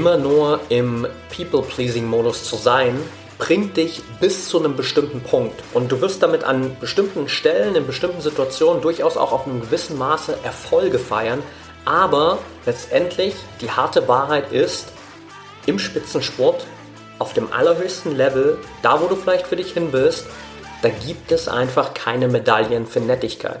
immer nur im People-Pleasing-Modus zu sein, bringt dich bis zu einem bestimmten Punkt. Und du wirst damit an bestimmten Stellen, in bestimmten Situationen durchaus auch auf einem gewissen Maße Erfolge feiern. Aber letztendlich die harte Wahrheit ist, im Spitzensport, auf dem allerhöchsten Level, da wo du vielleicht für dich hin willst, da gibt es einfach keine Medaillen für Nettigkeit.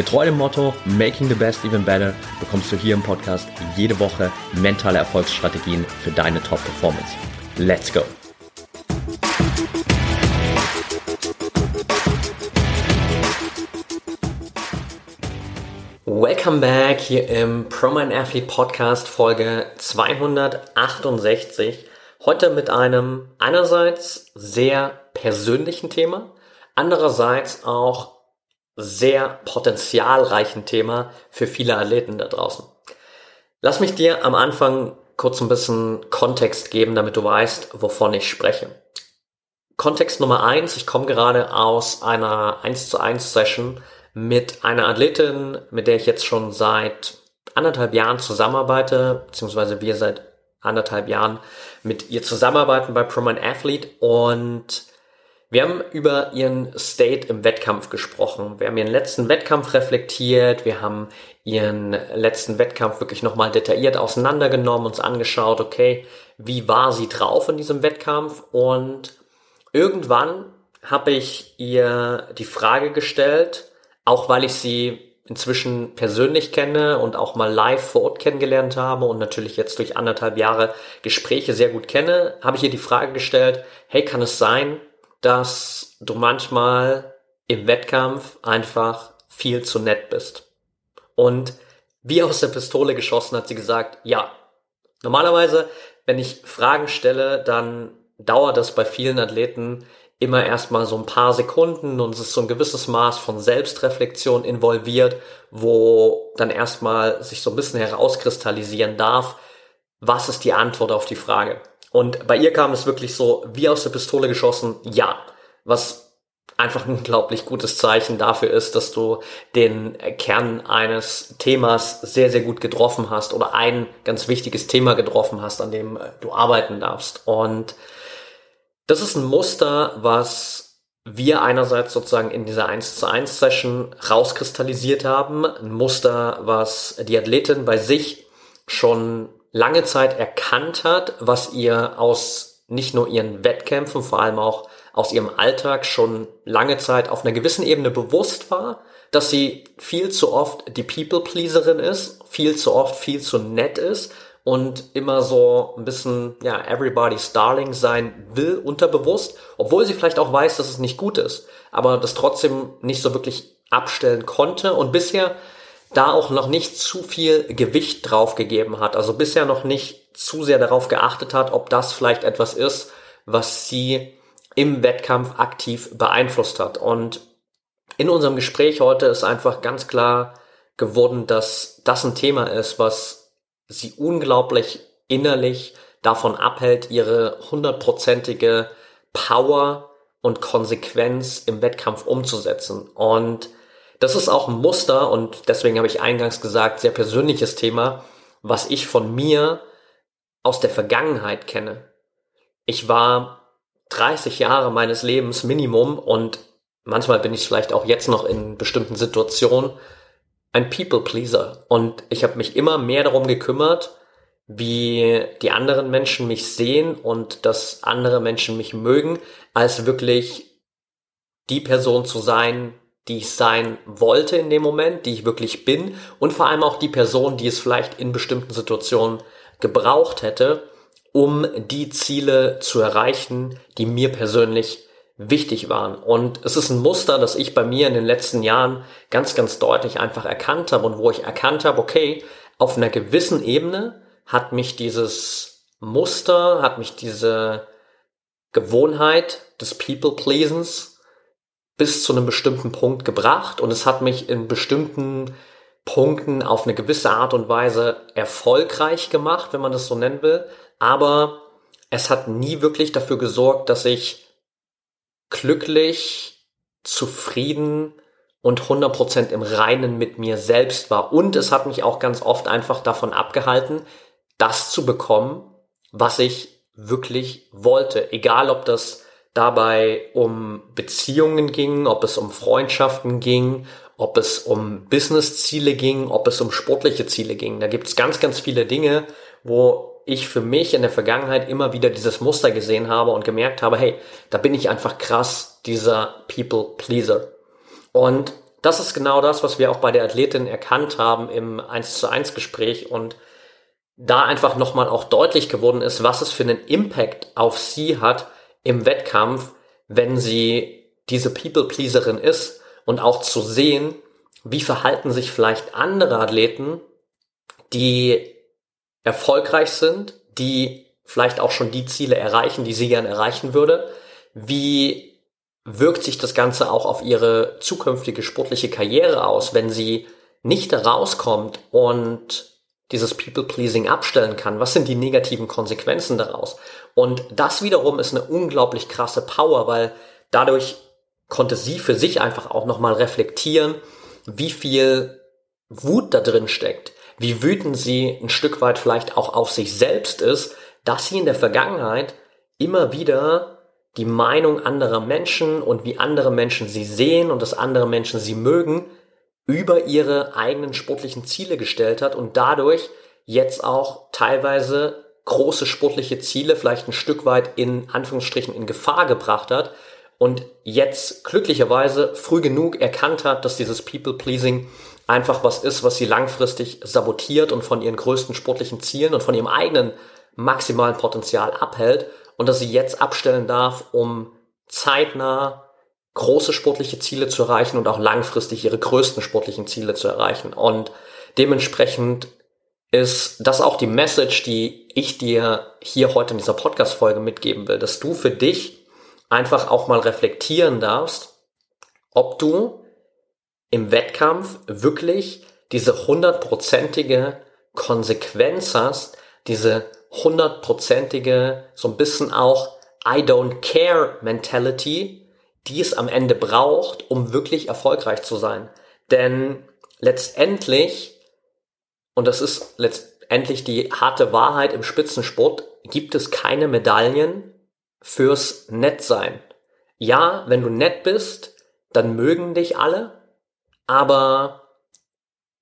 Getreu dem Motto Making the Best Even Better bekommst du hier im Podcast jede Woche mentale Erfolgsstrategien für deine Top-Performance. Let's go! Welcome back hier im ProMind Athlete Podcast Folge 268. Heute mit einem einerseits sehr persönlichen Thema, andererseits auch sehr potenzialreichen Thema für viele Athleten da draußen. Lass mich dir am Anfang kurz ein bisschen Kontext geben, damit du weißt, wovon ich spreche. Kontext Nummer eins: ich komme gerade aus einer 1 zu 1 Session mit einer Athletin, mit der ich jetzt schon seit anderthalb Jahren zusammenarbeite, beziehungsweise wir seit anderthalb Jahren mit ihr zusammenarbeiten bei Proman Athlete und wir haben über ihren State im Wettkampf gesprochen. Wir haben ihren letzten Wettkampf reflektiert. Wir haben ihren letzten Wettkampf wirklich nochmal detailliert auseinandergenommen, uns angeschaut, okay, wie war sie drauf in diesem Wettkampf? Und irgendwann habe ich ihr die Frage gestellt, auch weil ich sie inzwischen persönlich kenne und auch mal live vor Ort kennengelernt habe und natürlich jetzt durch anderthalb Jahre Gespräche sehr gut kenne, habe ich ihr die Frage gestellt, hey, kann es sein, dass du manchmal im Wettkampf einfach viel zu nett bist. Und wie aus der Pistole geschossen hat sie gesagt, ja. Normalerweise, wenn ich Fragen stelle, dann dauert das bei vielen Athleten immer erstmal so ein paar Sekunden und es ist so ein gewisses Maß von Selbstreflexion involviert, wo dann erstmal sich so ein bisschen herauskristallisieren darf, was ist die Antwort auf die Frage. Und bei ihr kam es wirklich so wie aus der Pistole geschossen, ja. Was einfach ein unglaublich gutes Zeichen dafür ist, dass du den Kern eines Themas sehr, sehr gut getroffen hast oder ein ganz wichtiges Thema getroffen hast, an dem du arbeiten darfst. Und das ist ein Muster, was wir einerseits sozusagen in dieser 1 zu 1 Session rauskristallisiert haben. Ein Muster, was die Athletin bei sich schon lange Zeit erkannt hat, was ihr aus nicht nur ihren Wettkämpfen, vor allem auch aus ihrem Alltag schon lange Zeit auf einer gewissen Ebene bewusst war, dass sie viel zu oft die People-Pleaserin ist, viel zu oft viel zu nett ist und immer so ein bisschen, ja, everybody's darling sein will, unterbewusst, obwohl sie vielleicht auch weiß, dass es nicht gut ist, aber das trotzdem nicht so wirklich abstellen konnte. Und bisher da auch noch nicht zu viel Gewicht drauf gegeben hat, also bisher noch nicht zu sehr darauf geachtet hat, ob das vielleicht etwas ist, was sie im Wettkampf aktiv beeinflusst hat. Und in unserem Gespräch heute ist einfach ganz klar geworden, dass das ein Thema ist, was sie unglaublich innerlich davon abhält, ihre hundertprozentige Power und Konsequenz im Wettkampf umzusetzen. Und das ist auch ein Muster und deswegen habe ich eingangs gesagt, sehr persönliches Thema, was ich von mir aus der Vergangenheit kenne. Ich war 30 Jahre meines Lebens Minimum und manchmal bin ich vielleicht auch jetzt noch in bestimmten Situationen ein People Pleaser und ich habe mich immer mehr darum gekümmert, wie die anderen Menschen mich sehen und dass andere Menschen mich mögen, als wirklich die Person zu sein, die ich sein wollte in dem Moment, die ich wirklich bin und vor allem auch die Person, die es vielleicht in bestimmten Situationen gebraucht hätte, um die Ziele zu erreichen, die mir persönlich wichtig waren. Und es ist ein Muster, das ich bei mir in den letzten Jahren ganz, ganz deutlich einfach erkannt habe und wo ich erkannt habe, okay, auf einer gewissen Ebene hat mich dieses Muster, hat mich diese Gewohnheit des People-Pleasens bis zu einem bestimmten Punkt gebracht und es hat mich in bestimmten Punkten auf eine gewisse Art und Weise erfolgreich gemacht, wenn man das so nennen will. Aber es hat nie wirklich dafür gesorgt, dass ich glücklich, zufrieden und 100% im Reinen mit mir selbst war. Und es hat mich auch ganz oft einfach davon abgehalten, das zu bekommen, was ich wirklich wollte. Egal, ob das dabei um Beziehungen ging, ob es um Freundschaften ging, ob es um Businessziele ging, ob es um sportliche Ziele ging. Da gibt es ganz, ganz viele Dinge, wo ich für mich in der Vergangenheit immer wieder dieses Muster gesehen habe und gemerkt habe, hey, da bin ich einfach krass dieser People Pleaser. Und das ist genau das, was wir auch bei der Athletin erkannt haben im 1 zu 1 Gespräch und da einfach nochmal auch deutlich geworden ist, was es für einen Impact auf sie hat im Wettkampf, wenn sie diese People-Pleaserin ist und auch zu sehen, wie verhalten sich vielleicht andere Athleten, die erfolgreich sind, die vielleicht auch schon die Ziele erreichen, die sie gern erreichen würde. Wie wirkt sich das Ganze auch auf ihre zukünftige sportliche Karriere aus, wenn sie nicht rauskommt und dieses People-Pleasing abstellen kann? Was sind die negativen Konsequenzen daraus? Und das wiederum ist eine unglaublich krasse Power, weil dadurch konnte sie für sich einfach auch nochmal reflektieren, wie viel Wut da drin steckt, wie wütend sie ein Stück weit vielleicht auch auf sich selbst ist, dass sie in der Vergangenheit immer wieder die Meinung anderer Menschen und wie andere Menschen sie sehen und dass andere Menschen sie mögen, über ihre eigenen sportlichen Ziele gestellt hat und dadurch jetzt auch teilweise große sportliche Ziele vielleicht ein Stück weit in Anführungsstrichen in Gefahr gebracht hat, und jetzt glücklicherweise früh genug erkannt hat, dass dieses People-Pleasing einfach was ist, was sie langfristig sabotiert und von ihren größten sportlichen Zielen und von ihrem eigenen maximalen Potenzial abhält und dass sie jetzt abstellen darf, um zeitnah große sportliche Ziele zu erreichen und auch langfristig ihre größten sportlichen Ziele zu erreichen. Und dementsprechend ist das auch die Message, die ich dir hier heute in dieser Podcast-Folge mitgeben will, dass du für dich einfach auch mal reflektieren darfst, ob du im Wettkampf wirklich diese hundertprozentige Konsequenz hast, diese hundertprozentige, so ein bisschen auch I don't care Mentality, die es am Ende braucht, um wirklich erfolgreich zu sein. Denn letztendlich, und das ist letztendlich die harte Wahrheit im Spitzensport, gibt es keine Medaillen fürs Nettsein. Ja, wenn du nett bist, dann mögen dich alle, aber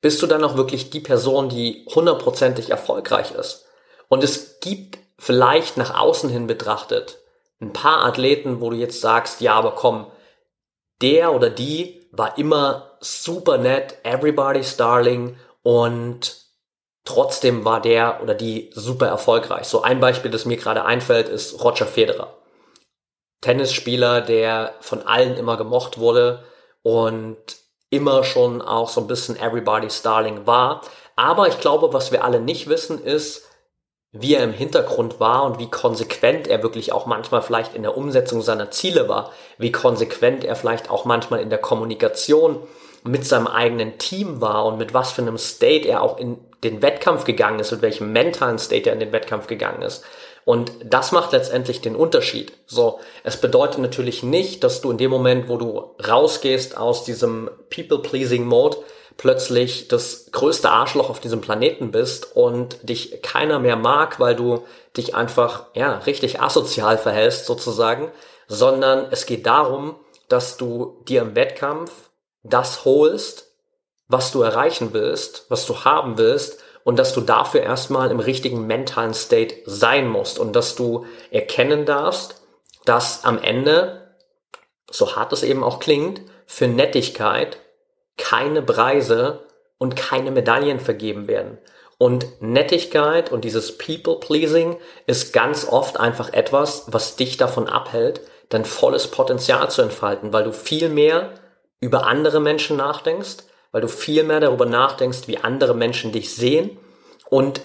bist du dann auch wirklich die Person, die hundertprozentig erfolgreich ist? Und es gibt vielleicht nach außen hin betrachtet ein paar Athleten, wo du jetzt sagst, ja, aber komm, der oder die war immer super nett, everybody's darling und Trotzdem war der oder die super erfolgreich. So ein Beispiel, das mir gerade einfällt, ist Roger Federer. Tennisspieler, der von allen immer gemocht wurde und immer schon auch so ein bisschen Everybody's Darling war. Aber ich glaube, was wir alle nicht wissen, ist, wie er im Hintergrund war und wie konsequent er wirklich auch manchmal vielleicht in der Umsetzung seiner Ziele war, wie konsequent er vielleicht auch manchmal in der Kommunikation mit seinem eigenen Team war und mit was für einem State er auch in den Wettkampf gegangen ist, mit welchem mentalen State er in den Wettkampf gegangen ist. Und das macht letztendlich den Unterschied. So, es bedeutet natürlich nicht, dass du in dem Moment, wo du rausgehst aus diesem People-Pleasing-Mode, plötzlich das größte Arschloch auf diesem Planeten bist und dich keiner mehr mag, weil du dich einfach, ja, richtig asozial verhältst sozusagen, sondern es geht darum, dass du dir im Wettkampf das holst, was du erreichen willst, was du haben willst und dass du dafür erstmal im richtigen mentalen State sein musst und dass du erkennen darfst, dass am Ende, so hart es eben auch klingt, für Nettigkeit keine Preise und keine Medaillen vergeben werden. Und Nettigkeit und dieses People-Pleasing ist ganz oft einfach etwas, was dich davon abhält, dein volles Potenzial zu entfalten, weil du viel mehr über andere Menschen nachdenkst, weil du viel mehr darüber nachdenkst, wie andere Menschen dich sehen und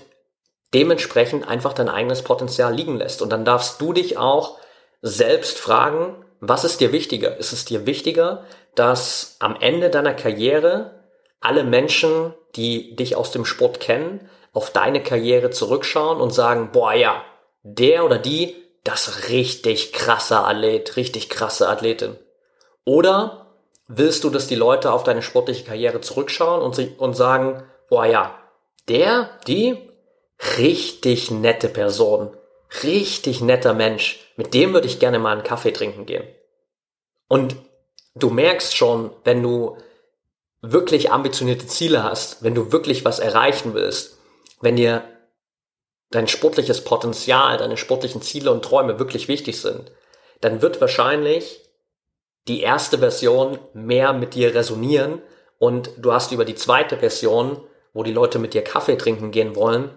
dementsprechend einfach dein eigenes Potenzial liegen lässt. Und dann darfst du dich auch selbst fragen, was ist dir wichtiger? Ist es dir wichtiger, dass am Ende deiner Karriere alle Menschen, die dich aus dem Sport kennen, auf deine Karriere zurückschauen und sagen, boah ja, der oder die, das richtig krasser Athlet, richtig krasse Athletin. Oder willst du, dass die Leute auf deine sportliche Karriere zurückschauen und, sich, und sagen, boah ja, der, die, richtig nette Person, richtig netter Mensch, mit dem würde ich gerne mal einen Kaffee trinken gehen. Und du merkst schon, wenn du wirklich ambitionierte Ziele hast, wenn du wirklich was erreichen willst, wenn dir dein sportliches Potenzial, deine sportlichen Ziele und Träume wirklich wichtig sind, dann wird wahrscheinlich die erste Version mehr mit dir resonieren und du hast über die zweite Version, wo die Leute mit dir Kaffee trinken gehen wollen,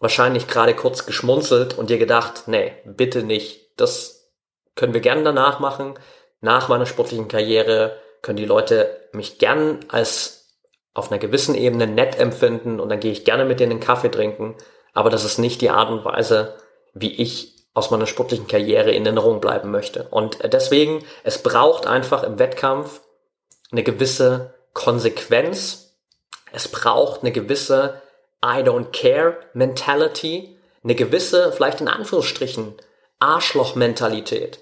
wahrscheinlich gerade kurz geschmunzelt und dir gedacht, nee, bitte nicht. Das können wir gerne danach machen. Nach meiner sportlichen Karriere können die Leute mich gern als auf einer gewissen Ebene nett empfinden und dann gehe ich gerne mit denen einen Kaffee trinken. Aber das ist nicht die Art und Weise, wie ich aus meiner sportlichen Karriere in Erinnerung bleiben möchte. Und deswegen, es braucht einfach im Wettkampf eine gewisse Konsequenz. Es braucht eine gewisse I don't care Mentality, eine gewisse, vielleicht in Anführungsstrichen, Arschloch-Mentalität,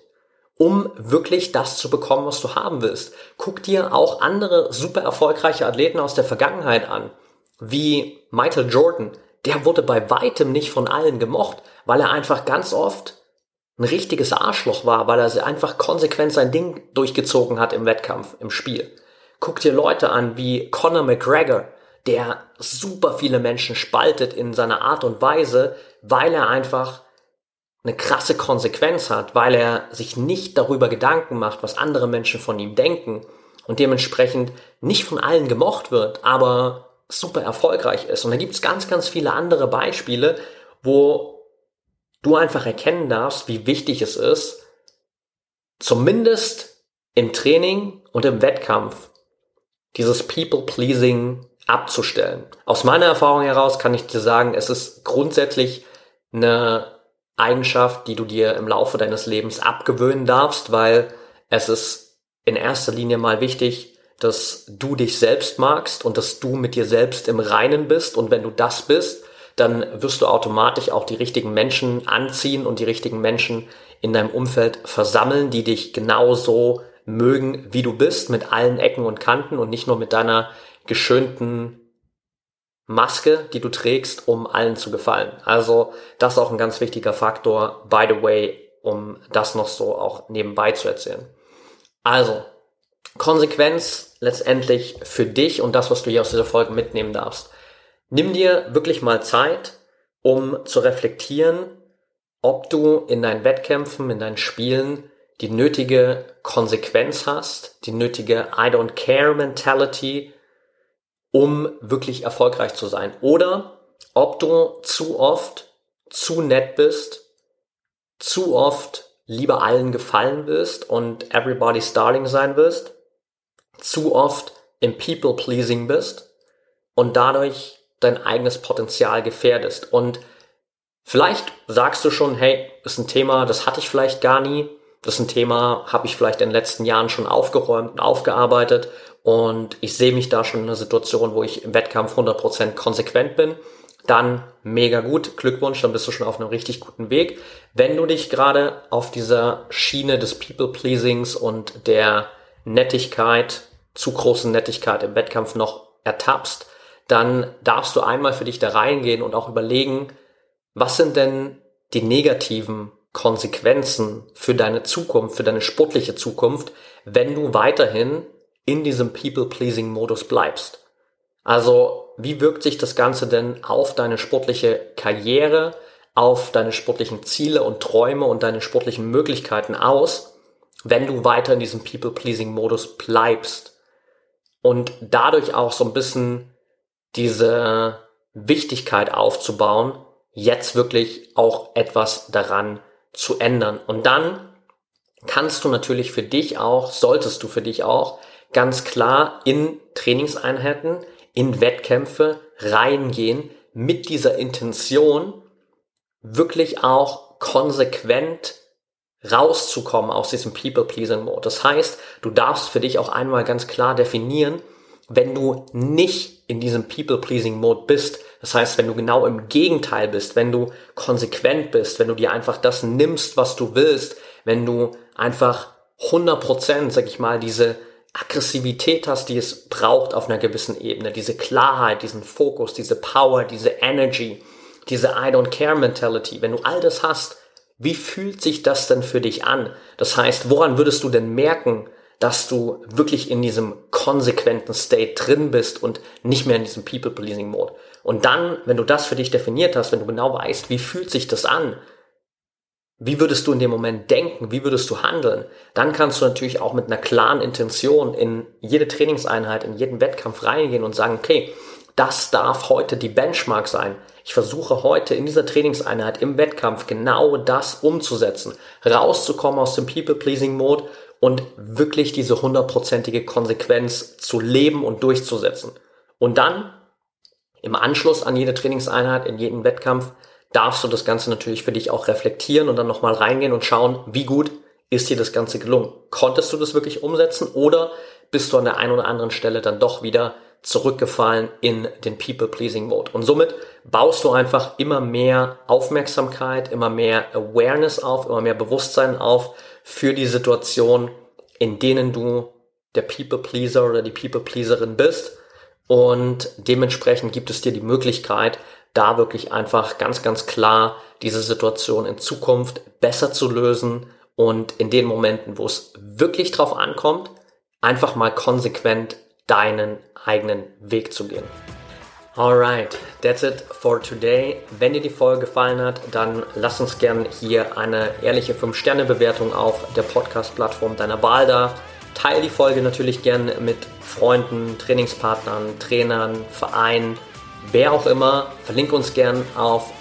um wirklich das zu bekommen, was du haben willst. Guck dir auch andere super erfolgreiche Athleten aus der Vergangenheit an, wie Michael Jordan. Der wurde bei weitem nicht von allen gemocht, weil er einfach ganz oft ein richtiges Arschloch war, weil er einfach konsequent sein Ding durchgezogen hat im Wettkampf, im Spiel. Guck dir Leute an wie Conor McGregor, der super viele Menschen spaltet in seiner Art und Weise, weil er einfach eine krasse Konsequenz hat, weil er sich nicht darüber Gedanken macht, was andere Menschen von ihm denken und dementsprechend nicht von allen gemocht wird, aber super erfolgreich ist. Und da gibt es ganz, ganz viele andere Beispiele, wo du einfach erkennen darfst, wie wichtig es ist, zumindest im Training und im Wettkampf dieses People-Pleasing abzustellen. Aus meiner Erfahrung heraus kann ich dir sagen, es ist grundsätzlich eine Eigenschaft, die du dir im Laufe deines Lebens abgewöhnen darfst, weil es ist in erster Linie mal wichtig, dass du dich selbst magst und dass du mit dir selbst im Reinen bist. Und wenn du das bist, dann wirst du automatisch auch die richtigen Menschen anziehen und die richtigen Menschen in deinem Umfeld versammeln, die dich genauso mögen, wie du bist, mit allen Ecken und Kanten und nicht nur mit deiner geschönten Maske, die du trägst, um allen zu gefallen. Also das ist auch ein ganz wichtiger Faktor, by the way, um das noch so auch nebenbei zu erzählen. Also, Konsequenz letztendlich für dich und das, was du hier aus dieser Folge mitnehmen darfst. Nimm dir wirklich mal Zeit, um zu reflektieren, ob du in deinen Wettkämpfen, in deinen Spielen die nötige Konsequenz hast, die nötige I don't care Mentality, um wirklich erfolgreich zu sein. Oder ob du zu oft zu nett bist, zu oft lieber allen gefallen willst und everybody's darling sein willst, zu oft im People-Pleasing bist und dadurch dein eigenes Potenzial gefährdest. Und vielleicht sagst du schon, hey, ist ein Thema, das hatte ich vielleicht gar nie. Das ist ein Thema, habe ich vielleicht in den letzten Jahren schon aufgeräumt und aufgearbeitet und ich sehe mich da schon in einer Situation, wo ich im Wettkampf 100% konsequent bin, dann mega gut, Glückwunsch, dann bist du schon auf einem richtig guten Weg. Wenn du dich gerade auf dieser Schiene des People-Pleasings und der Nettigkeit, zu großen Nettigkeit im Wettkampf noch ertappst, dann darfst du einmal für dich da reingehen und auch überlegen, was sind denn die negativen Konsequenzen für deine Zukunft, für deine sportliche Zukunft, wenn du weiterhin in diesem People-Pleasing-Modus bleibst. Also, wie wirkt sich das Ganze denn auf deine sportliche Karriere, auf deine sportlichen Ziele und Träume und deine sportlichen Möglichkeiten aus, wenn du weiter in diesem People-Pleasing-Modus bleibst und dadurch auch so ein bisschen diese Wichtigkeit aufzubauen, jetzt wirklich auch etwas daran zu ändern. Und dann kannst du natürlich für dich auch, solltest du für dich auch ganz klar in Trainingseinheiten, in Wettkämpfe reingehen mit dieser Intention wirklich auch konsequent rauszukommen aus diesem People-Pleasing-Mode. Das heißt, du darfst für dich auch einmal ganz klar definieren, wenn du nicht in diesem People-Pleasing-Mode bist, das heißt, wenn du genau im Gegenteil bist, wenn du konsequent bist, wenn du dir einfach das nimmst, was du willst, wenn du einfach 100%, sag ich mal, diese Aggressivität hast, die es braucht auf einer gewissen Ebene, diese Klarheit, diesen Fokus, diese Power, diese Energy, diese I don't care Mentality, wenn du all das hast, wie fühlt sich das denn für dich an? Das heißt, woran würdest du denn merken, dass du wirklich in diesem konsequenten State drin bist und nicht mehr in diesem People-Pleasing-Mode? Und dann, wenn du das für dich definiert hast, wenn du genau weißt, wie fühlt sich das an, wie würdest du in dem Moment denken? Wie würdest du handeln? Dann kannst du natürlich auch mit einer klaren Intention in jede Trainingseinheit, in jeden Wettkampf reingehen und sagen, okay, das darf heute die Benchmark sein. Ich versuche heute in dieser Trainingseinheit im Wettkampf genau das umzusetzen, rauszukommen aus dem People-Pleasing-Mode und wirklich diese hundertprozentige Konsequenz zu leben und durchzusetzen. Und dann im Anschluss an jede Trainingseinheit, in jeden Wettkampf, darfst du das Ganze natürlich für dich auch reflektieren und dann nochmal reingehen und schauen, wie gut ist dir das Ganze gelungen. Konntest du das wirklich umsetzen oder bist du an der einen oder anderen Stelle dann doch wieder zurückgefallen in den People-Pleasing-Mode. Und somit baust du einfach immer mehr Aufmerksamkeit, immer mehr Awareness auf, immer mehr Bewusstsein auf für die Situation, in denen du der People-Pleaser oder die People-Pleaserin bist. Und dementsprechend gibt es dir die Möglichkeit, da wirklich einfach ganz, ganz klar diese Situation in Zukunft besser zu lösen und in den Momenten, wo es wirklich drauf ankommt, einfach mal konsequent deinen eigenen Weg zu gehen. Alright, that's it for today. Wenn dir die Folge gefallen hat, dann lass uns gerne hier eine ehrliche 5-Sterne-Bewertung auf der Podcast-Plattform deiner Wahl da. Teil die Folge natürlich gerne mit Freunden, Trainingspartnern, Trainern, Vereinen wer auch immer, verlinke uns gern auf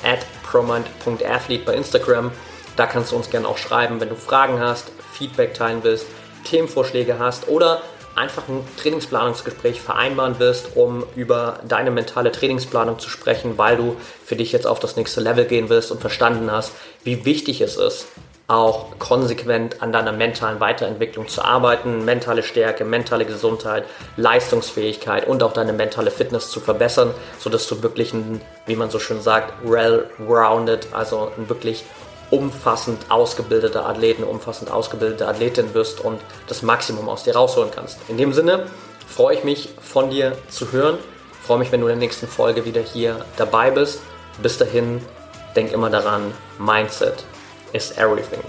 promont.athlete bei Instagram. Da kannst du uns gerne auch schreiben, wenn du Fragen hast, Feedback teilen willst, Themenvorschläge hast oder einfach ein Trainingsplanungsgespräch vereinbaren wirst, um über deine mentale Trainingsplanung zu sprechen, weil du für dich jetzt auf das nächste Level gehen wirst und verstanden hast, wie wichtig es ist, auch konsequent an deiner mentalen Weiterentwicklung zu arbeiten, mentale Stärke, mentale Gesundheit, Leistungsfähigkeit und auch deine mentale Fitness zu verbessern, sodass du wirklich ein, wie man so schön sagt, well-rounded, also ein wirklich umfassend ausgebildeter Athleten, umfassend ausgebildete Athletin wirst und das Maximum aus dir rausholen kannst. In dem Sinne freue ich mich von dir zu hören, freue mich, wenn du in der nächsten Folge wieder hier dabei bist. Bis dahin, denk immer daran, Mindset is everything.